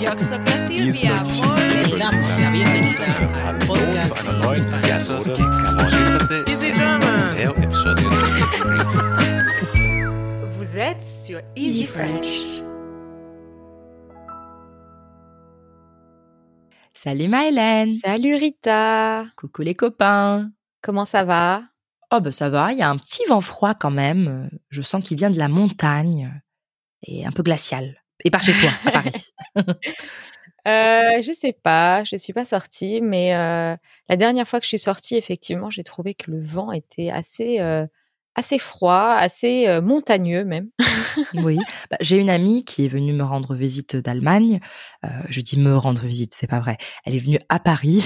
Vous êtes sur Easy French. Salut Maëlène. Salut Rita, Coucou les copains. Comment ça va? Oh ben ça va, il y a un petit vent froid quand même. Je sens qu'il vient de la montagne et un peu glacial. Et par chez toi, à Paris. euh, Je sais pas, je suis pas sortie, mais euh, la dernière fois que je suis sortie, effectivement, j'ai trouvé que le vent était assez, euh, assez froid, assez euh, montagneux même. oui, Bah, j'ai une amie qui est venue me rendre visite d'Allemagne. Je dis me rendre visite, c'est pas vrai. Elle est venue à Paris,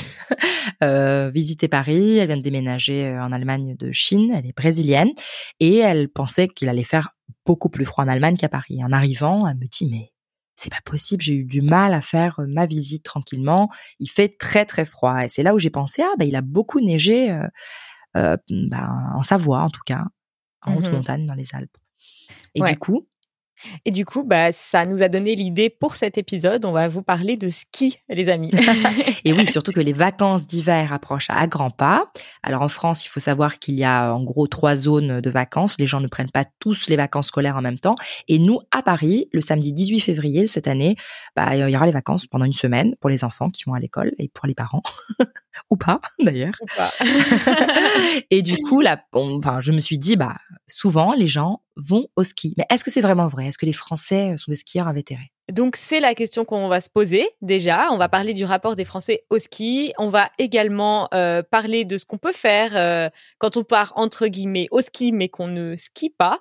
visiter Paris. Elle vient de déménager en Allemagne de Chine. Elle est brésilienne et elle pensait qu'il allait faire beaucoup plus froid en Allemagne qu'à Paris. En arrivant, elle me dit mais c'est pas possible, j'ai eu du mal à faire euh, ma visite tranquillement. Il fait très très froid et c'est là où j'ai pensé ah bah il a beaucoup neigé euh, euh, ben, en Savoie en tout cas, en haute Mhm. montagne dans les Alpes. Et Ouais. du coup, Et du coup, bah, ça nous a donné l'idée pour cet épisode. On va vous parler de ski, les amis. Et oui, surtout que les vacances d'hiver approchent à grands pas. Alors en France, il faut savoir qu'il y a en gros trois zones de vacances. Les gens ne prennent pas tous les vacances scolaires en même temps. Et nous, à Paris, le samedi 18 février de cette année, bah, il y aura les vacances pendant une semaine pour les enfants qui vont à l'école et pour les parents. Ou pas, d'ailleurs. Ou pas. et du coup, là, enfin, je me suis dit, bah, souvent, les gens vont au ski. Mais est-ce que c'est vraiment vrai? Est-ce que les Français sont des skieurs invétérés? Donc c'est la question qu'on va se poser déjà. On va parler du rapport des Français au ski. On va également euh, parler de ce qu'on peut faire euh, quand on part entre guillemets au ski mais qu'on ne skie pas.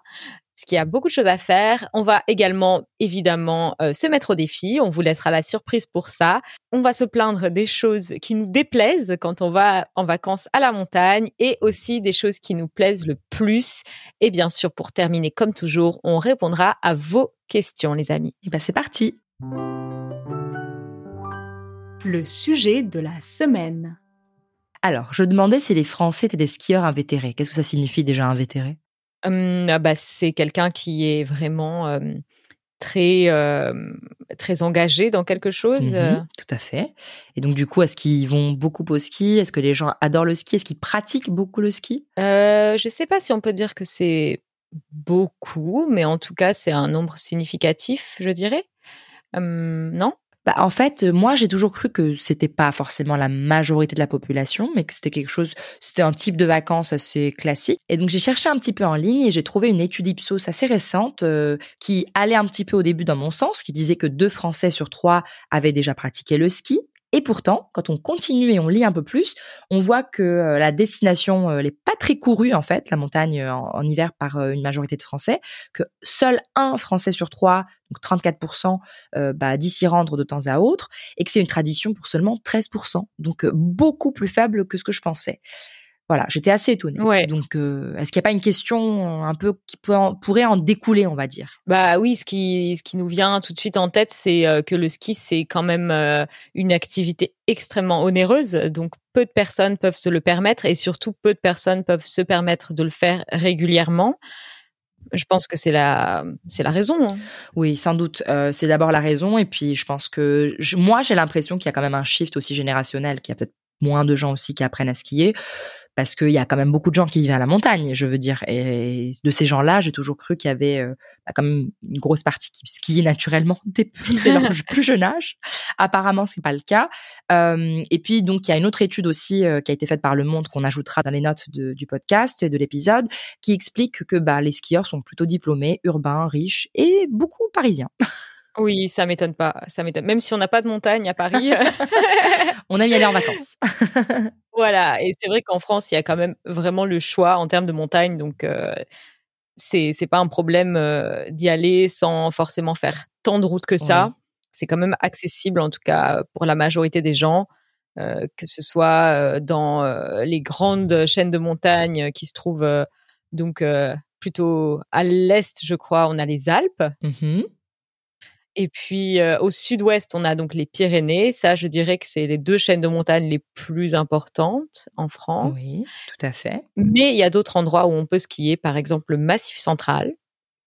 Parce qu'il y a beaucoup de choses à faire. On va également évidemment euh, se mettre au défi. On vous laissera la surprise pour ça. On va se plaindre des choses qui nous déplaisent quand on va en vacances à la montagne et aussi des choses qui nous plaisent le plus. Et bien sûr, pour terminer comme toujours, on répondra à vos questions, les amis. Et ben, c'est parti. Le sujet de la semaine. Alors, je demandais si les Français étaient des skieurs invétérés. Qu'est-ce que ça signifie déjà invétéré Ah bah, c'est quelqu'un qui est vraiment euh, très très engagé dans quelque chose. Mhm, euh. Tout à fait. Et donc, du coup, est-ce qu'ils vont beaucoup au ski? Est-ce que les gens adorent le ski? Est-ce qu'ils pratiquent beaucoup le ski? Euh, je sais pas si on peut dire que c'est beaucoup, mais en tout cas c'est un nombre significatif, je dirais. Non? Bah, En fait, moi, j'ai toujours cru que c'était pas forcément la majorité de la population, mais que c'était quelque chose, c'était un type de vacances assez classique. Et donc, j'ai cherché un petit peu en ligne et j'ai trouvé une étude Ipsos assez récente euh, qui allait un petit peu au début dans mon sens, qui disait que deux Français sur trois avaient déjà pratiqué le ski. Et pourtant, quand on continue et on lit un peu plus, on voit que euh, la destination euh, n'est pas très courue en fait, la montagne euh, en, en hiver par euh, une majorité de Français, que seul un Français sur trois, donc 34%, euh, bah, dit s'y rendre de temps à autre, et que c'est une tradition pour seulement 13%, donc euh, beaucoup plus faible que ce que je pensais. Voilà, j'étais assez étonnée. Ouais. Donc, euh, est-ce qu'il n'y a pas une question un peu qui peut en- pourrait en découler, on va dire? Bah oui, ce qui, ce qui nous vient tout de suite en tête, c'est euh, que le ski, c'est quand même euh, une activité extrêmement onéreuse. Donc, peu de personnes peuvent se le permettre et surtout, peu de personnes peuvent se permettre de le faire régulièrement. Je pense que c'est la, c'est la raison. hein. Oui, sans doute. Euh, c'est d'abord la raison, et puis je pense que je- moi, j'ai l'impression qu'il y a quand même un shift aussi générationnel, qu'il y a peut-être moins de gens aussi qui apprennent à skier, parce qu'il y a quand même beaucoup de gens qui vivent à la montagne, je veux dire. Et de ces gens-là, j'ai toujours cru qu'il y avait euh, bah, quand même une grosse partie qui skiait naturellement dès, dès leur plus jeune âge. Apparemment, c'est pas le cas. Euh, et puis, donc, il y a une autre étude aussi euh, qui a été faite par Le Monde qu'on ajoutera dans les notes de- du podcast et de l'épisode, qui explique que bah, les skieurs sont plutôt diplômés, urbains, riches et beaucoup parisiens. Oui, ça m'étonne pas. Ça m'étonne. Même si on n'a pas de montagne à Paris. On aime y aller en vacances. Voilà, et c'est vrai qu'en France, il y a quand même vraiment le choix en termes de montagne, donc euh, c'est c'est pas un problème euh, d'y aller sans forcément faire tant de routes que ça. Oui. C'est quand même accessible, en tout cas pour la majorité des gens, euh, que ce soit euh, dans euh, les grandes chaînes de montagnes qui se trouvent euh, donc euh, plutôt à l'est, je crois, on a les Alpes. Mhm. Et puis euh, au sud-ouest, on a donc les Pyrénées. Ça, je dirais que c'est les deux chaînes de montagne les plus importantes en France. Oui, tout à fait. Mais il y a d'autres endroits où on peut skier, par exemple le Massif central.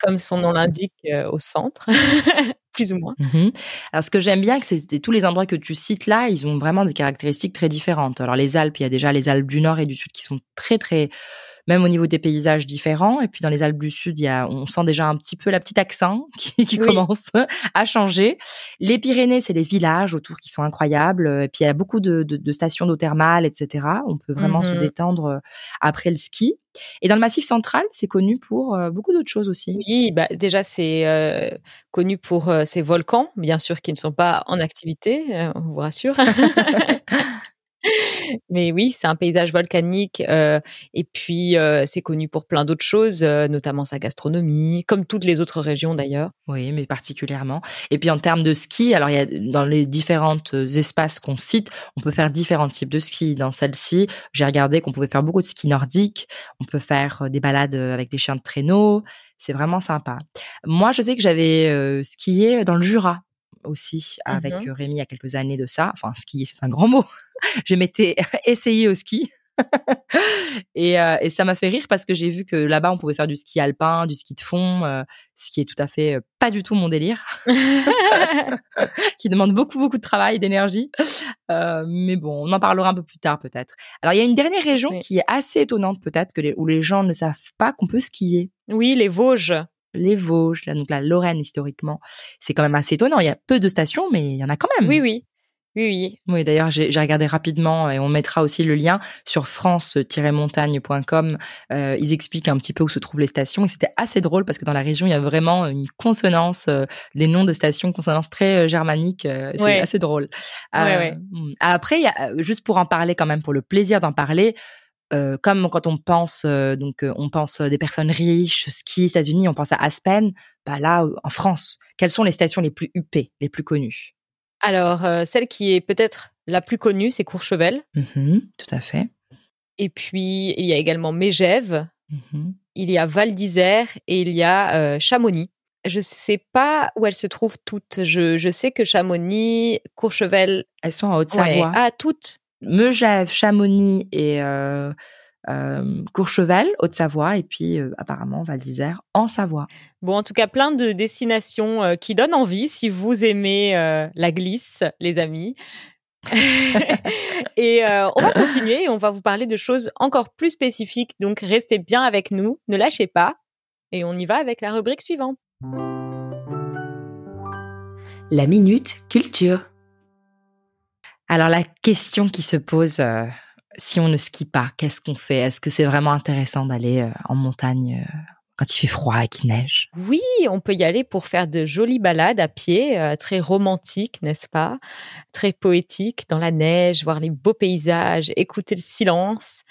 comme son nom l'indique, euh, au centre, plus ou moins. Mhm. Alors, ce que j'aime bien, c'est que tous les endroits que tu cites là, ils ont vraiment des caractéristiques très différentes. Alors, les Alpes, il y a déjà les Alpes du Nord et du Sud qui sont très, très même au niveau des paysages différents. Et puis dans les Alpes du Sud, il y a, on sent déjà un petit peu la petite accent qui, qui commence à changer. Les Pyrénées, c'est les villages autour qui sont incroyables. Et puis il y a beaucoup de, de, de stations d'eau thermale, etc. On peut vraiment se mmh détendre euh, après le ski. Et dans le Massif central, c'est connu pour euh, beaucoup d'autres choses aussi. Oui, bah déjà c'est euh, connu pour euh, ses volcans, bien sûr, qui ne sont pas en activité, on vous rassure. Mais oui, c'est un paysage volcanique euh, et puis euh, c'est connu pour plein d'autres choses, euh, notamment sa gastronomie, comme toutes les autres régions d'ailleurs. Oui, mais particulièrement. Et puis en termes de ski, alors il y a dans les différentes espaces qu'on cite, on peut faire différents types de ski. Dans celle-ci, j'ai regardé qu'on pouvait faire beaucoup de ski nordique, on peut faire des balades avec des chiens de traîneau. C'est vraiment sympa. Moi, je sais que j'avais skié dans le Jura aussi avec Mmh Rémi il y a quelques années de ça. Enfin, skier, c'est un grand mot. je m'étais essayée au ski. et, euh, et, ça m'a fait rire parce que j'ai vu que là-bas, on pouvait faire du ski alpin, du ski de fond, euh, ce qui est tout à fait euh, pas du tout mon délire, qui demande beaucoup, beaucoup de travail, d'énergie. mais bon, on en parlera un peu plus tard peut-être. Alors, il y a une dernière région Oui. qui est assez étonnante peut-être, que les, où les gens ne savent pas qu'on peut skier. Oui, les Vosges. Les Vosges, là, donc la Lorraine historiquement, c'est quand même assez étonnant. Il y a peu de stations, mais il y en a quand même. Oui, oui. Oui, oui. Oui, d'ailleurs, j'ai regardé rapidement et on mettra aussi le lien sur france-montagne.com. Euh, ils expliquent un petit peu où se trouvent les stations et c'était assez drôle parce que dans la région, il y a vraiment une consonance, euh, les noms de stations, consonance très euh, germanique. c'est Ouais. assez drôle. Ouais, ouais. hmm. Après, il y a, juste pour en parler quand même, pour le plaisir d'en parler, euh, comme quand on pense, euh, donc euh, on pense des personnes riches, ski, États-Unis, on pense à Aspen. Bah là, en France, quelles sont les stations les plus huppées, les plus connues? Alors, celle qui est peut-être la plus connue, c'est Courchevel. Mhm, Tout à fait. Et puis, il y a également Mégève, Mhm. il y a Val d'Isère et il y a Chamonix. Je sais pas où elles se trouvent toutes. Je, je sais que Chamonix, Courchevel, Elles sont en ouais. Haute-Savoie. Ah, toutes. Megève, Chamonix et euh, euh, Courchevel, Haute-Savoie, et puis euh, apparemment Val d'Isère en Savoie. Bon, en tout cas, plein de destinations euh, qui donnent envie si vous aimez euh, la glisse, les amis. et euh, on va continuer et on va vous parler de choses encore plus spécifiques. Donc, restez bien avec nous, ne lâchez pas. Et on y va avec la rubrique suivante. La minute culture. Alors la question qui se pose, euh, si on ne skie pas, qu'est-ce qu'on fait? Est-ce que c'est vraiment intéressant d'aller euh, en montagne euh, quand il fait froid et qu'il neige? Oui, on peut y aller pour faire de jolies balades à pied, très romantiques, n'est-ce pas? Très poétiques, dans la neige, voir les beaux paysages, écouter le silence.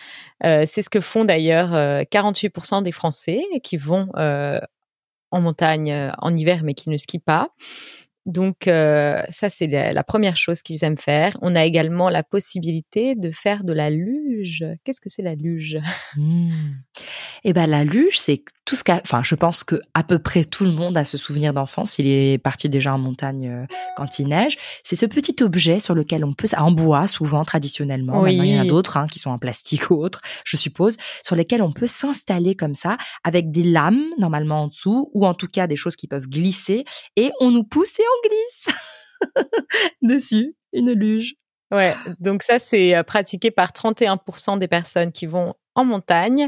C'est ce que font d'ailleurs euh, 48% des Français qui vont en montagne en hiver mais qui ne skient pas. Donc euh, ça, c'est la, la première chose qu'ils aiment faire. On a également la possibilité de faire de la luge. Qu'est-ce que c'est la luge? Hmm. Eh ben la luge, c'est tout ce qu'a. Enfin, je pense que à peu près tout le monde a ce souvenir d'enfance. Il est parti déjà en montagne euh, quand il neige. C'est ce petit objet sur lequel on peut, en bois souvent traditionnellement. Oui. Maintenant, il y en a d'autres hein, qui sont en plastique ou autres, je suppose, sur lesquels on peut s'installer comme ça avec des lames normalement en dessous ou en tout cas des choses qui peuvent glisser et on nous pousse et on glisse dessus. Une luge. Ouais, donc ça, c'est euh, pratiqué par 31% des personnes qui vont en montagne.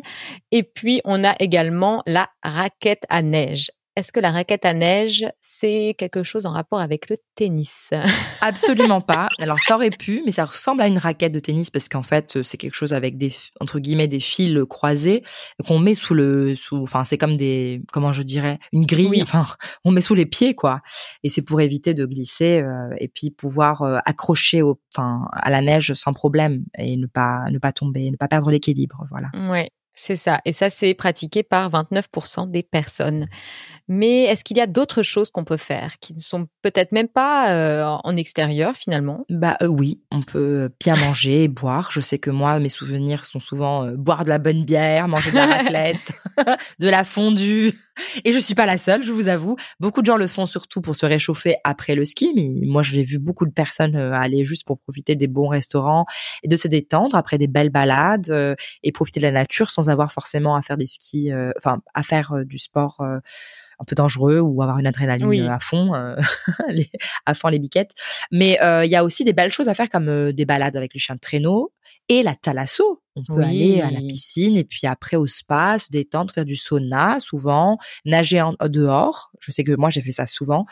Et puis, on a également la raquette à neige. Est-ce que la raquette à neige, c'est quelque chose en rapport avec le tennis? Absolument pas. Alors ça aurait pu, mais ça ressemble à une raquette de tennis parce qu'en fait euh, c'est quelque chose avec des entre guillemets des fils croisés qu'on met sous le sous. Enfin c'est comme des comment je dirais une grille. Oui. Enfin on met sous les pieds quoi. Et c'est pour éviter de glisser euh, et puis pouvoir euh, accrocher au enfin à la neige sans problème et ne pas ne pas tomber, ne pas perdre l'équilibre. Voilà. Ouais, c'est ça. Et ça, c'est pratiqué par 29% des personnes. Mais est-ce qu'il y a d'autres choses qu'on peut faire qui ne sont peut-être même pas euh, en extérieur finalement? Bah euh, oui, on peut bien manger et boire. Je sais que moi, mes souvenirs sont souvent euh, boire de la bonne bière, manger de la raclette, de la fondue, Et je suis pas la seule, je vous avoue. Beaucoup de gens le font surtout pour se réchauffer après le ski, mais moi j'ai vu beaucoup de personnes euh, aller juste pour profiter des bons restaurants et de se détendre après des belles balades euh, et profiter de la nature sans avoir forcément à faire des skis, euh, enfin à faire du sport un peu dangereux ou avoir une adrénaline à fond, à fond les biquettes. Mais il y a aussi des belles choses à faire comme des balades avec les chiens de traîneau et la thalasso. On peut aller à la piscine et puis après au spa, se détendre, faire du sauna souvent, nager en, dehors. Je sais que moi j'ai fait ça souvent.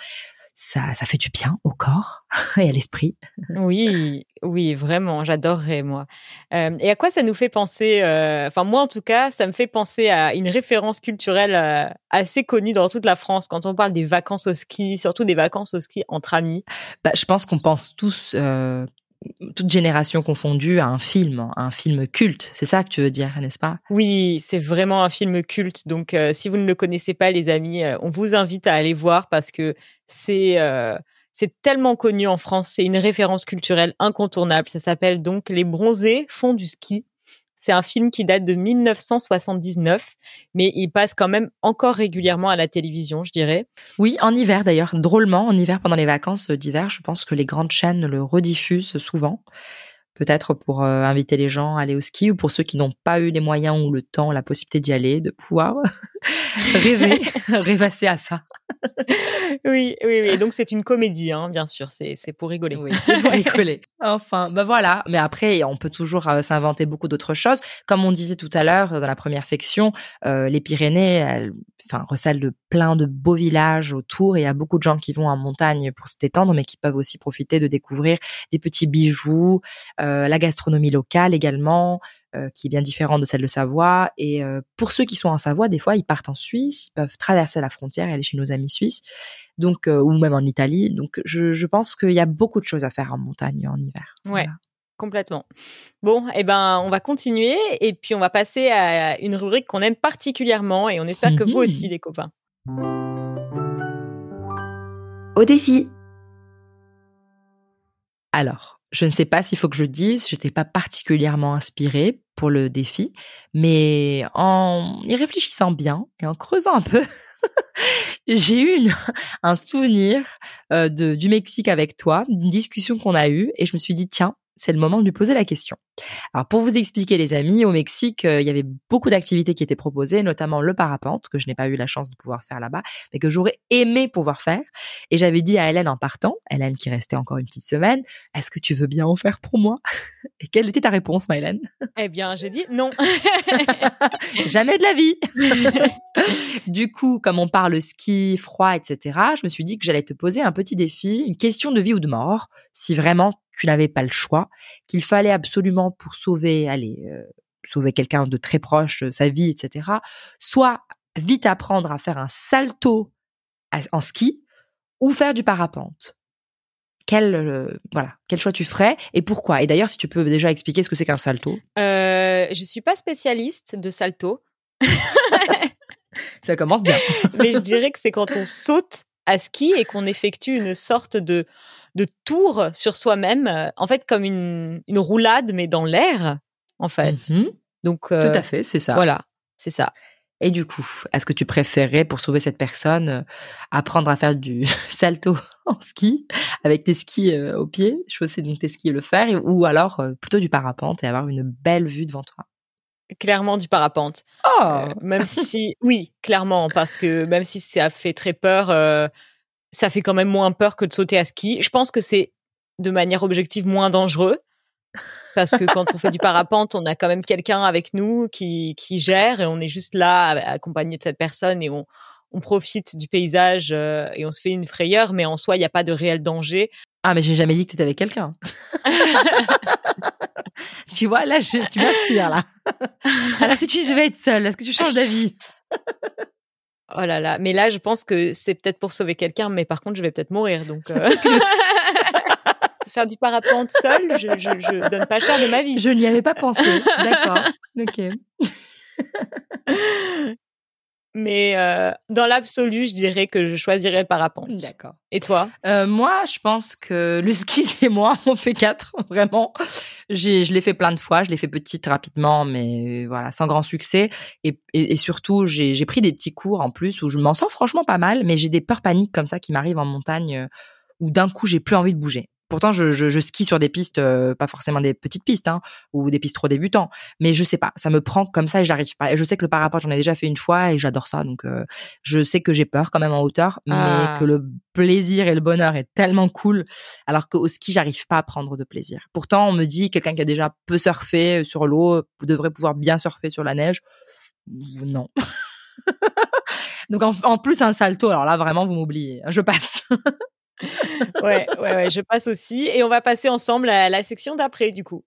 Ça, ça fait du bien au corps et à l'esprit. Oui, oui, vraiment, j'adorerais moi. Euh, et à quoi ça nous fait penser euh, Enfin, moi en tout cas, ça me fait penser à une référence culturelle euh, assez connue dans toute la France quand on parle des vacances au ski, surtout des vacances au ski entre amis. Bah, je pense qu'on pense tous toute génération confondue à un film, un film culte. C'est ça que tu veux dire, n'est-ce pas? Oui, c'est vraiment un film culte. Donc, euh, si vous ne le connaissez pas, les amis, euh, on vous invite à aller voir parce que c'est euh, c'est tellement connu en France. C'est une référence culturelle incontournable. Ça s'appelle donc Les Bronzés font du ski. C'est un film qui date de 1979, mais il passe quand même encore régulièrement à la télévision, je dirais. Oui, en hiver d'ailleurs, drôlement, en hiver pendant les vacances d'hiver, je pense que les grandes chaînes le rediffusent souvent peut-être pour euh, inviter les gens à aller au ski ou pour ceux qui n'ont pas eu les moyens ou le temps, la possibilité d'y aller, de pouvoir rêver, rêvasser à ça. oui, oui, oui. Donc c'est une comédie, hein, bien sûr. C'est pour rigoler. Oui, c'est pour rigoler. enfin, ben voilà. Mais après, on peut toujours euh, s'inventer beaucoup d'autres choses. Comme on disait tout à l'heure dans la première section, euh, les Pyrénées, elles, enfin, recèlent de plein de beaux villages autour. Et il y a beaucoup de gens qui vont en montagne pour se détendre, mais qui peuvent aussi profiter de découvrir des petits bijoux. Euh, la gastronomie locale également, euh, qui est bien différente de celle de Savoie. Et euh, pour ceux qui sont en Savoie, des fois, ils partent en Suisse, ils peuvent traverser la frontière et aller chez nos amis suisses, donc ou même en Italie. Donc, je, pense qu'il y a beaucoup de choses à faire en montagne en hiver. Ouais. Complètement. Bon, eh ben, on va continuer et puis on va passer à une rubrique qu'on aime particulièrement et on espère que vous mhm. aussi, les copains. Au défi. Alors, je ne sais pas s'il faut que je le dise, j'étais pas particulièrement inspirée pour le défi, mais en y réfléchissant bien et en creusant un peu, j'ai eu un souvenir euh, de, du Mexique avec toi, une discussion qu'on a eue, et je me suis dit tiens, c'est le moment de lui poser la question. Alors pour vous expliquer les amis, au Mexique, euh, il y avait beaucoup d'activités qui étaient proposées, notamment le parapente, que je n'ai pas eu la chance de pouvoir faire là-bas, mais que j'aurais aimé pouvoir faire. Et j'avais dit à Hélène en partant, Hélène qui restait encore une petite semaine, est-ce que tu veux bien en faire pour moi? Et quelle était ta réponse, ma Hélène? Eh bien, j'ai dit non. Jamais de la vie. du coup, comme on parle ski, froid, etc., je me suis dit que j'allais te poser un petit défi, une question de vie ou de mort, si vraiment tu n'avais pas le choix, qu'il fallait absolument pour sauver, allez, euh, sauver quelqu'un de très proche, de sa vie, etc., soit vite apprendre à faire un salto en ski ou faire du parapente. Quel, euh, voilà, quel choix tu ferais et pourquoi? Et d'ailleurs, si tu peux déjà expliquer ce que c'est qu'un salto. Euh, je suis pas spécialiste de salto. Ça commence bien. Mais je dirais que c'est quand on saute à ski et qu'on effectue une sorte de de tour sur soi-même, euh, en fait comme une, une roulade mais dans l'air, en fait. Mhm. Donc tout à fait, c'est ça. Voilà, c'est ça. Et du coup, est-ce que tu préférais, pour sauver cette personne, euh, apprendre à faire du salto en ski avec tes skis euh, au pied, chausser donc tes skis et le faire, ou alors plutôt du parapente et avoir une belle vue devant toi? Clairement du parapente. Oh Même si, oui, clairement, parce que même si ça fait très peur, ça fait quand même moins peur que de sauter à ski. Je pense que c'est de manière objective moins dangereux parce que quand on fait du parapente, on a quand même quelqu'un avec nous qui, qui gère et on est juste là accompagné de cette personne et on, on profite du paysage euh, et on se fait une frayeur, mais en soi, il n'y a pas de réel danger. Ah, mais j'ai jamais dit que tu étais avec quelqu'un. tu vois, là, tu m'inspires, là. Alors, si tu devais être seule, est-ce que tu changes d'avis? Oh là là, mais là, je pense que c'est peut-être pour sauver quelqu'un, mais par contre, je vais peut-être mourir. Donc, euh... faire du parapente seul, je, je, donne pas cher de ma vie. Je n'y avais pas pensé. D'accord. ok. Mais euh, dans l'absolu, je dirais que je choisirais le parapente. D'accord. Et toi? Euh, moi, je pense que le ski et moi, on fait quatre, vraiment. J'ai, je l'ai fait plein de fois, je l'ai fait petite rapidement, mais voilà, sans grand succès. Et, et, et surtout, j'ai, j'ai pris des petits cours en plus où je m'en sors franchement pas mal, mais j'ai des peurs paniques comme ça qui m'arrivent en montagne euh, où d'un coup, j'ai plus envie de bouger. Pourtant, je, je, je skie sur des pistes, euh, pas forcément des petites pistes, hein, ou des pistes trop débutants. Mais je sais pas, ça me prend comme ça et j'arrive pas. Et je sais que le parapente, j'en ai déjà fait une fois et j'adore ça. Donc, euh, je sais que j'ai peur quand même en hauteur, Ah. mais que le plaisir et le bonheur est tellement cool. Alors qu'au ski, j'arrive pas à prendre de plaisir. Pourtant, on me dit quelqu'un qui a déjà peu surfé sur l'eau devrait pouvoir bien surfer sur la neige. Non. Donc en, en plus un salto, alors là vraiment vous m'oubliez. Je passe. ouais, ouais, ouais, je passe aussi. Et on va passer ensemble à la section d'après, du coup.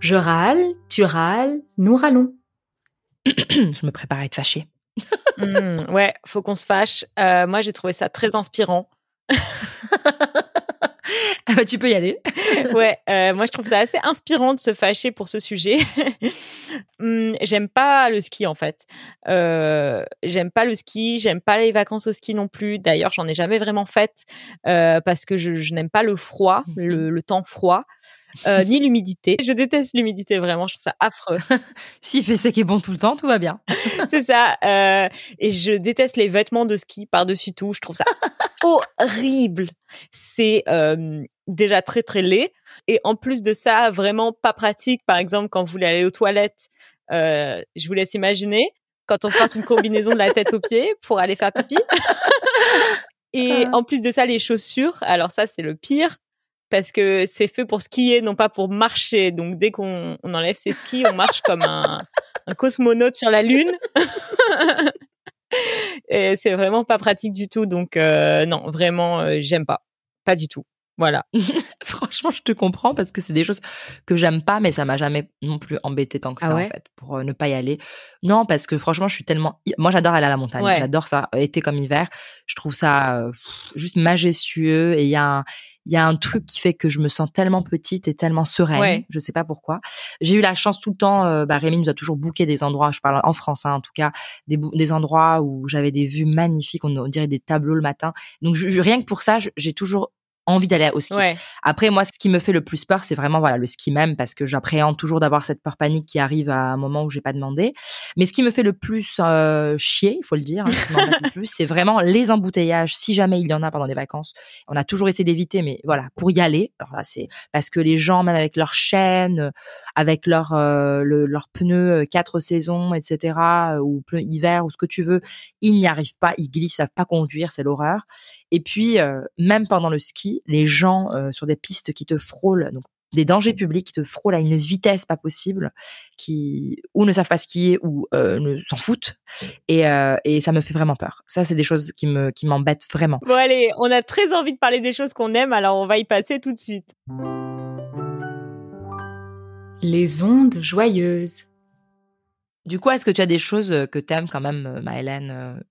Je râle, tu râles, nous râlons. je me prépare à être fâchée. Hmm, ouais, faut qu'on se fâche. Euh, moi, j'ai trouvé ça très inspirant. Ah bah, tu peux y aller. ouais, euh, moi je trouve ça assez inspirant de se fâcher pour ce sujet. Hum, j'aime pas le ski en fait. Euh, j'aime pas le ski, j'aime pas les vacances au ski non plus. D'ailleurs, j'en ai jamais vraiment fait euh, parce que je, je n'aime pas le froid, Mhm. le, le temps froid, euh, ni l'humidité. Je déteste l'humidité vraiment, je trouve ça affreux. S'il fait sec et bon tout le temps, tout va bien. C'est ça. euh, et je déteste les vêtements de ski par-dessus tout. Je trouve ça horrible. C'est euh, déjà très très laid. Et en plus de ça, vraiment pas pratique. Par exemple, quand vous voulez aller aux toilettes, je vous laisse imaginer quand on porte une combinaison de la tête aux pieds pour aller faire pipi. Et en plus de ça, les chaussures. Alors ça, c'est le pire. Parce que c'est fait pour skier, non pas pour marcher. Donc dès qu'on on enlève ses skis, on marche comme un, un cosmonaute sur la lune. Et c'est vraiment pas pratique du tout. Donc euh, non, vraiment, euh, j'aime pas, pas du tout. Voilà. Franchement, je te comprends parce que c'est des choses que j'aime pas, mais ça m'a jamais non plus embêté tant que Ah ça ouais? en fait pour euh, ne pas y aller. Non, parce que franchement, je suis tellement. Moi, j'adore aller à la montagne. Ouais. J'adore ça, euh, été comme hiver. Je trouve ça euh, juste majestueux et il y a un. Il y a un truc qui fait que je me sens tellement petite et tellement sereine. Ouais. Je sais pas pourquoi. J'ai eu la chance tout le temps. Euh, bah, Rémi nous a toujours booké des endroits. Je parle en France, hein, en tout cas, des, des endroits où j'avais des vues magnifiques. On, on dirait des tableaux le matin. Donc je- je- rien que pour ça, j'ai toujours envie d'aller au ski. Ouais. Après, moi, ce qui me fait le plus peur, c'est vraiment voilà le ski même, parce que j'appréhende toujours d'avoir cette peur panique qui arrive à un moment où j'ai pas demandé. Mais ce qui me fait le plus euh, chier, il faut le dire, hein, le plus, c'est vraiment les embouteillages. Si jamais il y en a pendant les vacances, on a toujours essayé d'éviter, mais voilà, pour y aller. Alors là, c'est parce que les gens, même avec leurs chaînes, euh, avec leurs euh, le- leurs pneus euh, quatre saisons, etc., ou pneus hiver ou ce que tu veux, ils n'y arrivent pas, ils glissent, savent pas conduire, c'est l'horreur. Et puis, euh, même pendant le ski, les gens euh, sur des pistes qui te frôlent, donc des dangers publics qui te frôlent à une vitesse pas possible, qui ou ne savent pas skier ou euh, ne s'en foutent, et, euh, et ça me fait vraiment peur. Ça, c'est des choses qui me qui m'embêtent vraiment. Bon allez, on a très envie de parler des choses qu'on aime, alors on va y passer tout de suite. Les ondes joyeuses. Du coup, est-ce que tu as des choses que t'aimes quand même, Maëlène,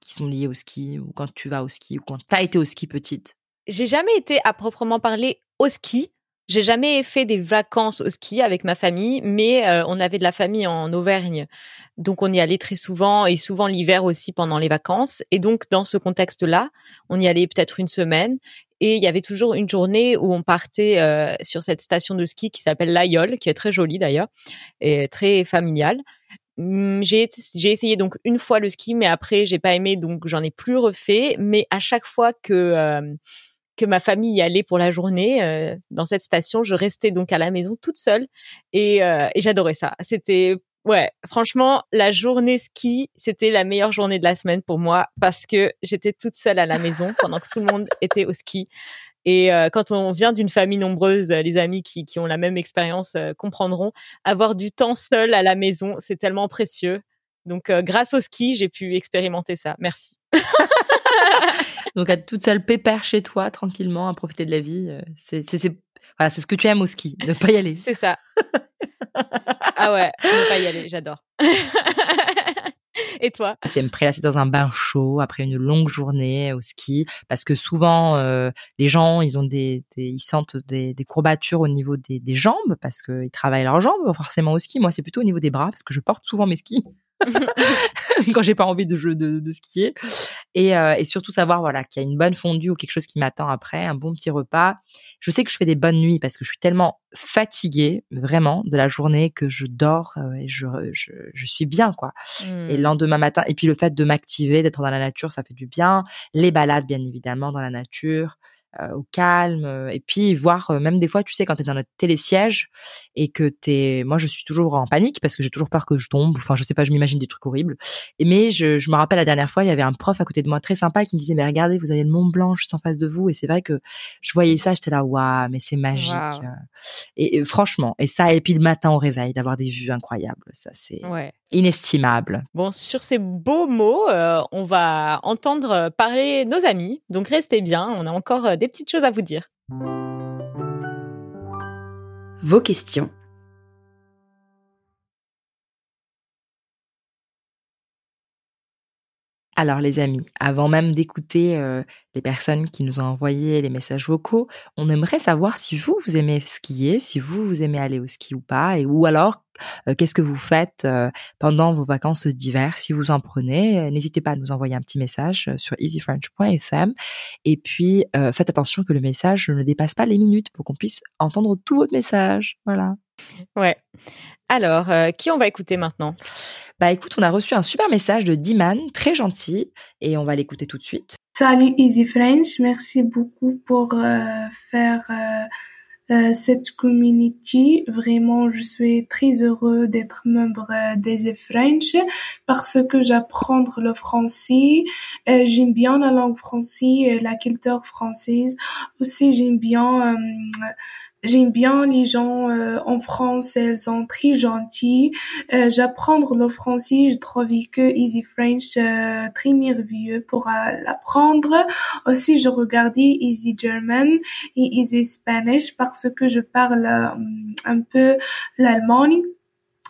qui sont liées au ski ou quand tu vas au ski ou quand t'as été au ski petite? J'ai jamais été à proprement parler au ski. J'ai jamais fait des vacances au ski avec ma famille, mais euh, on avait de la famille en Auvergne, donc on y allait très souvent et souvent l'hiver aussi pendant les vacances. Et donc dans ce contexte-là, on y allait peut-être une semaine et il y avait toujours une journée où on partait euh, sur cette station de ski qui s'appelle l'Aïol, qui est très jolie d'ailleurs et très familiale. Hum, J'ai j'ai essayé donc une fois le ski, mais après j'ai pas aimé, donc j'en ai plus refait. Mais à chaque fois que euh, que ma famille y allait pour la journée euh, dans cette station, je restais donc à la maison toute seule et, euh, et j'adorais ça. C'était ouais, franchement, la journée ski, c'était la meilleure journée de la semaine pour moi parce que j'étais toute seule à la maison pendant que tout le monde était au ski. Et euh, quand on vient d'une famille nombreuse, euh, les amis qui, qui ont la même expérience euh, comprendront, avoir du temps seul à la maison, c'est tellement précieux. Donc, euh, grâce au ski, j'ai pu expérimenter ça. Merci. Donc être toute seule pépère chez toi, tranquillement, à profiter de la vie, euh, c'est voilà, c'est ce que tu aimes au ski, ne pas y aller. C'est ça. ah ouais, ne pas y aller, j'adore. Et toi? C'est me prélasser dans un bain chaud après une longue journée au ski, parce que souvent euh, les gens ils ont des, des ils sentent des, des, courbatures au niveau des, des jambes parce qu'ils travaillent leurs jambes forcément au ski. Moi c'est plutôt au niveau des bras parce que je porte souvent mes skis. quand j'ai pas envie de, de, de skier. Et, euh, et surtout savoir voilà qu'il y a une bonne fondue ou quelque chose qui m'attend après un bon petit repas. Je sais que je fais des bonnes nuits parce que je suis tellement fatiguée vraiment de la journée que je dors euh, et je, je, je, suis bien quoi. Et le Hmm. lendemain matin et puis le fait de m'activer d'être dans la nature ça fait du bien. Les balades bien évidemment dans la nature au calme et puis voir euh, même des fois tu sais quand tu es dans notre télésiège et que t'es moi je suis toujours en panique parce que j'ai toujours peur que je tombe. Enfin je sais pas je m'imagine des trucs horribles. Et mais je, je me rappelle la dernière fois il y avait un prof à côté de moi très sympa qui me disait mais regardez vous avez le Mont Blanc juste en face de vous. Et c'est vrai que je voyais ça j'étais là waouh mais c'est magique. Et, et franchement et ça et puis le matin au réveil d'avoir des vues incroyables ça c'est Ouais. Inestimable Bon, sur ces beaux mots, euh, on va entendre parler nos amis. Donc restez bien, on a encore euh, des petites choses à vous dire. Vos questions. Alors les amis, avant même d'écouter euh, les personnes qui nous ont envoyé les messages vocaux, on aimerait savoir si vous, vous aimez skier, si vous, vous aimez aller au ski ou pas, et ou alors euh, qu'est-ce que vous faites euh, pendant vos vacances d'hiver, si vous en prenez. Euh, N'hésitez pas à nous envoyer un petit message sur easyfrench.fm. Et puis, euh, faites attention que le message ne dépasse pas les minutes pour qu'on puisse entendre tout votre message. Voilà. Ouais. Alors, qui on va écouter maintenant? Bah écoute, on a reçu un super message de Diman, très gentil, et on va l'écouter tout de suite. Salut Easy French, merci beaucoup pour euh, faire euh, euh, cette community. Vraiment, je suis très heureux d'être membre d'Easy French parce que j'apprends le français. J'aime bien la langue française, et la culture française. Aussi, j'aime bien J'aime bien les gens euh, en France, elles sont très gentilles. Euh, J'apprends le français, je trouve que Easy French euh, très merveilleux pour euh, l'apprendre. Aussi, je regardais Easy German et Easy Spanish parce que je parle euh, un peu l'Allemagne,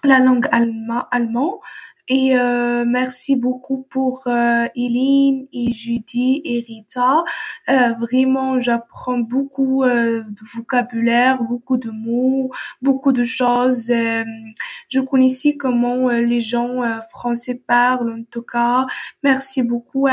la langue allemand. Et euh, merci beaucoup pour euh, Eileen et Judy et Rita. Euh, vraiment, j'apprends beaucoup euh, de vocabulaire, beaucoup de mots, beaucoup de choses. Euh, je connaissais comment euh, les gens français parlent. En tout cas, merci beaucoup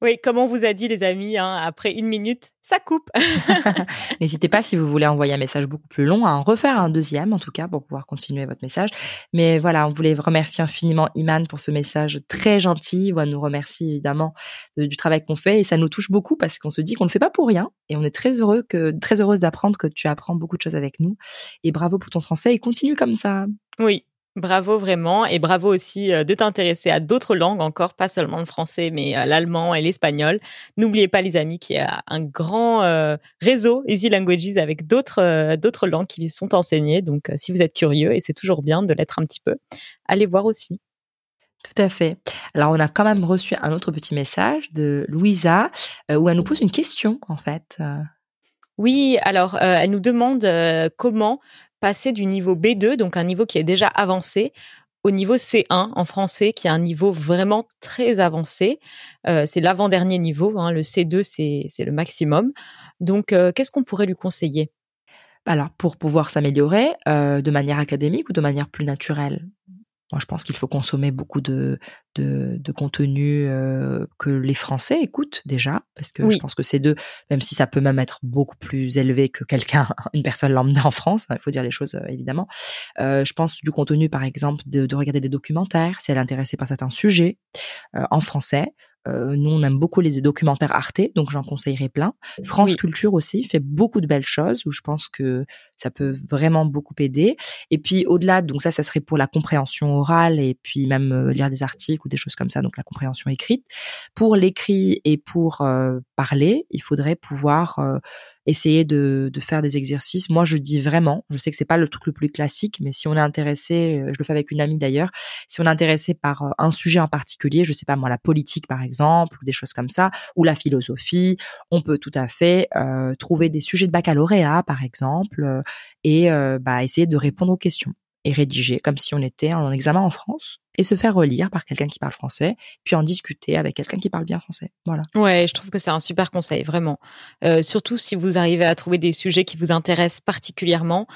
Oui, comme on vous a dit, les amis, hein, après une minute, ça coupe. N'hésitez pas si vous voulez envoyer un message beaucoup plus long à en refaire un deuxième en tout cas pour pouvoir continuer votre message. Mais voilà, on voulait remercier infiniment Iman pour ce message très gentil. On nous remercie évidemment de- du travail qu'on fait et ça nous touche beaucoup parce qu'on se dit qu'on ne fait pas pour rien et on est très heureux que très heureuse d'apprendre que tu apprends beaucoup de choses avec nous. Et bravo pour ton français et continue comme ça. Oui, bravo vraiment. Et bravo aussi euh, de t'intéresser à d'autres langues encore, pas seulement le français, mais euh, l'allemand et l'espagnol. N'oubliez pas, les amis, qu'il y a un grand euh, réseau Easy Languages avec d'autres euh, d'autres langues qui sont enseignées. Donc, euh, si vous êtes curieux, et c'est toujours bien de l'être un petit peu, allez voir aussi. Tout à fait. Alors, on a quand même reçu un autre petit message de Louisa où elle nous pose une question en fait. Oui, alors euh, elle nous demande euh, comment passer du niveau B2, donc un niveau qui est déjà avancé, au niveau C1 en français, qui est un niveau vraiment très avancé. Euh, c'est l'avant-dernier niveau, hein, le C2 c'est le maximum. Donc euh, qu'est-ce qu'on pourrait lui conseiller? Alors, pour pouvoir s'améliorer euh, de manière académique ou de manière plus naturelle? Moi, je pense qu'il faut consommer beaucoup de, de, de contenu euh, que les Français écoutent déjà, parce que Oui. je pense que ces deux, même si ça peut même être beaucoup plus élevé que quelqu'un, une personne lambda en France, hein, il faut dire les choses euh, évidemment. Euh, je pense du contenu, par exemple, de, de regarder des documentaires, si elle est intéressée par certains sujets euh, en français. Euh, nous, on aime beaucoup les documentaires Arte, donc j'en conseillerais plein. France Oui. Culture aussi fait beaucoup de belles choses où je pense que ça peut vraiment beaucoup aider. Et puis au-delà, donc ça, ça serait pour la compréhension orale et puis même euh, lire des articles ou des choses comme ça, donc la compréhension écrite. Pour l'écrit et pour euh, parler, il faudrait pouvoir essayer de, de faire des exercices. Moi, je dis vraiment, je sais que c'est pas le truc le plus classique, mais si on est intéressé, euh, je le fais avec une amie d'ailleurs, si on est intéressé par euh, un sujet en particulier, je sais pas moi, la politique par exemple, ou des choses comme ça, ou la philosophie, on peut tout à fait euh, trouver des sujets de baccalauréat par exemple, et bah, essayer de répondre aux questions. Et rédiger comme si on était en examen en France et se faire relire par quelqu'un qui parle français, puis en discuter avec quelqu'un qui parle bien français. Voilà. Ouais, je trouve que c'est un super conseil, vraiment. Euh, surtout si vous arrivez à trouver des sujets qui vous intéressent particulièrement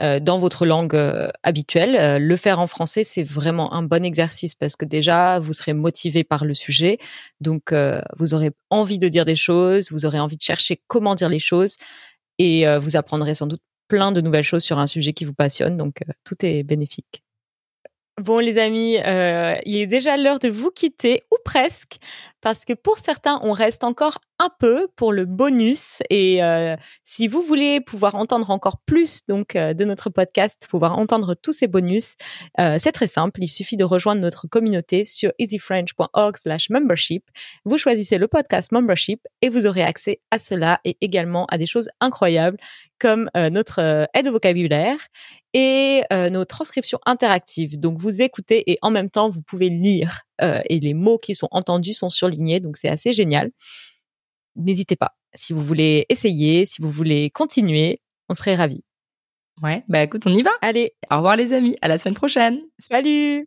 euh, dans votre langue euh, habituelle. Le faire en français, c'est vraiment un bon exercice parce que déjà, vous serez motivé par le sujet. Donc, vous aurez envie de dire des choses, vous aurez envie de chercher comment dire les choses et vous apprendrez sans doute plein de nouvelles choses sur un sujet qui vous passionne. Donc, euh, tout est bénéfique. Bon, les amis, euh, il est déjà l'heure de vous quitter, ou presque, parce que pour certains, on reste encore un peu pour le bonus. Et euh, si vous voulez pouvoir entendre encore plus donc euh, de notre podcast, pouvoir entendre tous ces bonus, euh, c'est très simple. Il suffit de rejoindre notre communauté sur easyfrench.org/membership. Vous choisissez le podcast membership et vous aurez accès à cela et également à des choses incroyables comme euh, notre euh, aide au vocabulaire et euh, nos transcriptions interactives. Donc vous écoutez et en même temps vous pouvez lire et les mots qui sont entendus sont surlignés. Donc c'est assez génial. N'hésitez pas. Si vous voulez essayer, si vous voulez continuer, on serait ravis. Ouais, bah écoute, on y va. Allez, Au revoir les amis, à la semaine prochaine. salut